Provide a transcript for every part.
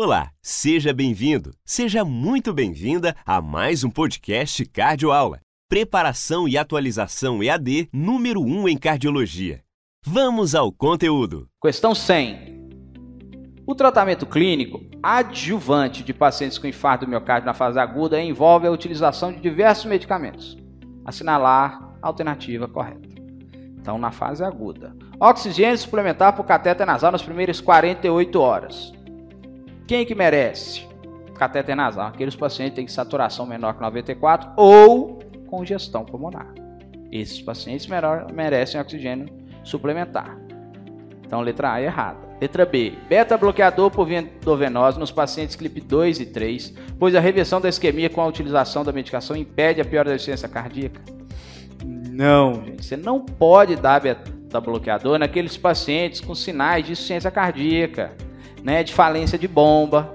Olá, seja bem-vindo, seja muito bem-vinda a mais um podcast Cardio Aula. Preparação e atualização EAD número 1 em cardiologia. Vamos ao conteúdo. Questão 100. O tratamento clínico adjuvante de pacientes com infarto do miocárdio na fase aguda envolve a utilização de diversos medicamentos. Assinalar a alternativa correta. Então, na fase aguda. Oxigênio suplementar por catéter nasal nas primeiras 48 horas. Quem que merece? Catéter nasal. Aqueles pacientes têm saturação menor que 94 ou congestão pulmonar. Esses pacientes merecem oxigênio suplementar. Então, letra A é errada. Letra B. Beta bloqueador por via endovenosa nos pacientes CLIP 2 e 3, pois a reversão da isquemia com a utilização da medicação impede a piora da insuficiência cardíaca. Não, gente. Você não pode dar beta bloqueador naqueles pacientes com sinais de insuficiência cardíaca né, de falência de bomba,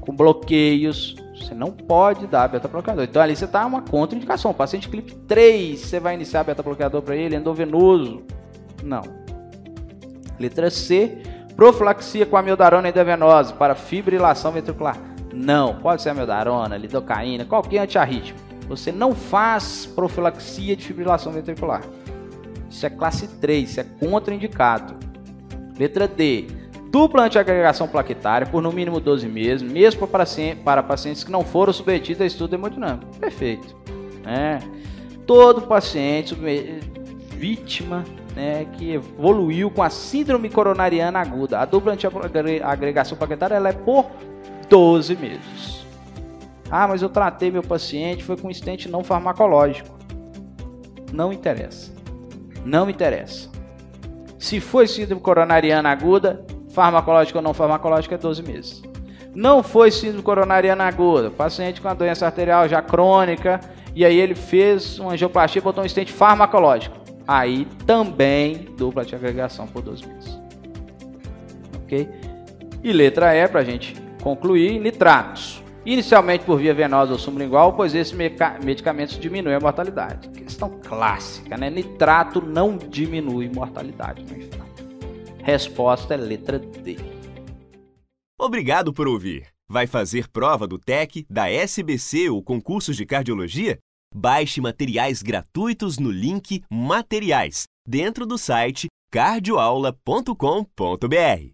com bloqueios. Você não pode dar beta-bloqueador. Então ali você está uma contraindicação. paciente clipe 3, você vai iniciar beta-bloqueador para ele, endovenoso. Não. Letra C, profilaxia com amiodarona endovenosa para fibrilação ventricular. Não, pode ser amiodarona, lidocaína, qualquer antiarrítmico. Você não faz profilaxia de fibrilação ventricular. Isso é classe 3, isso é contraindicado. Letra D, dupla antiagregação plaquetária por no mínimo 12 meses, mesmo para, para pacientes que não foram submetidos a estudo hemodinâmico. Perfeito. É. Todo paciente vítima né, que evoluiu com a síndrome coronariana aguda, a dupla antiagregação plaquetária ela é por 12 meses. Ah, mas eu tratei meu paciente, foi com estente não farmacológico. Não interessa. Não interessa. Se foi síndrome coronariana aguda, farmacológica ou não farmacológica, é 12 meses. Não foi síndrome coronariana aguda, paciente com a doença arterial já crônica, e aí ele fez uma angioplastia e botou um estente farmacológico. Aí também dupla de agregação por 12 meses. Ok? E letra E, para a gente concluir, nitratos. Inicialmente por via venosa ou sublingual, pois esses medicamentos diminuem a mortalidade. Questão clássica, né? Nitrato não diminui mortalidade no infarto. Resposta é letra D. Obrigado por ouvir. Vai fazer prova do TEC, da SBC ou concursos de cardiologia? Baixe materiais gratuitos no link Materiais, dentro do site cardioaula.com.br.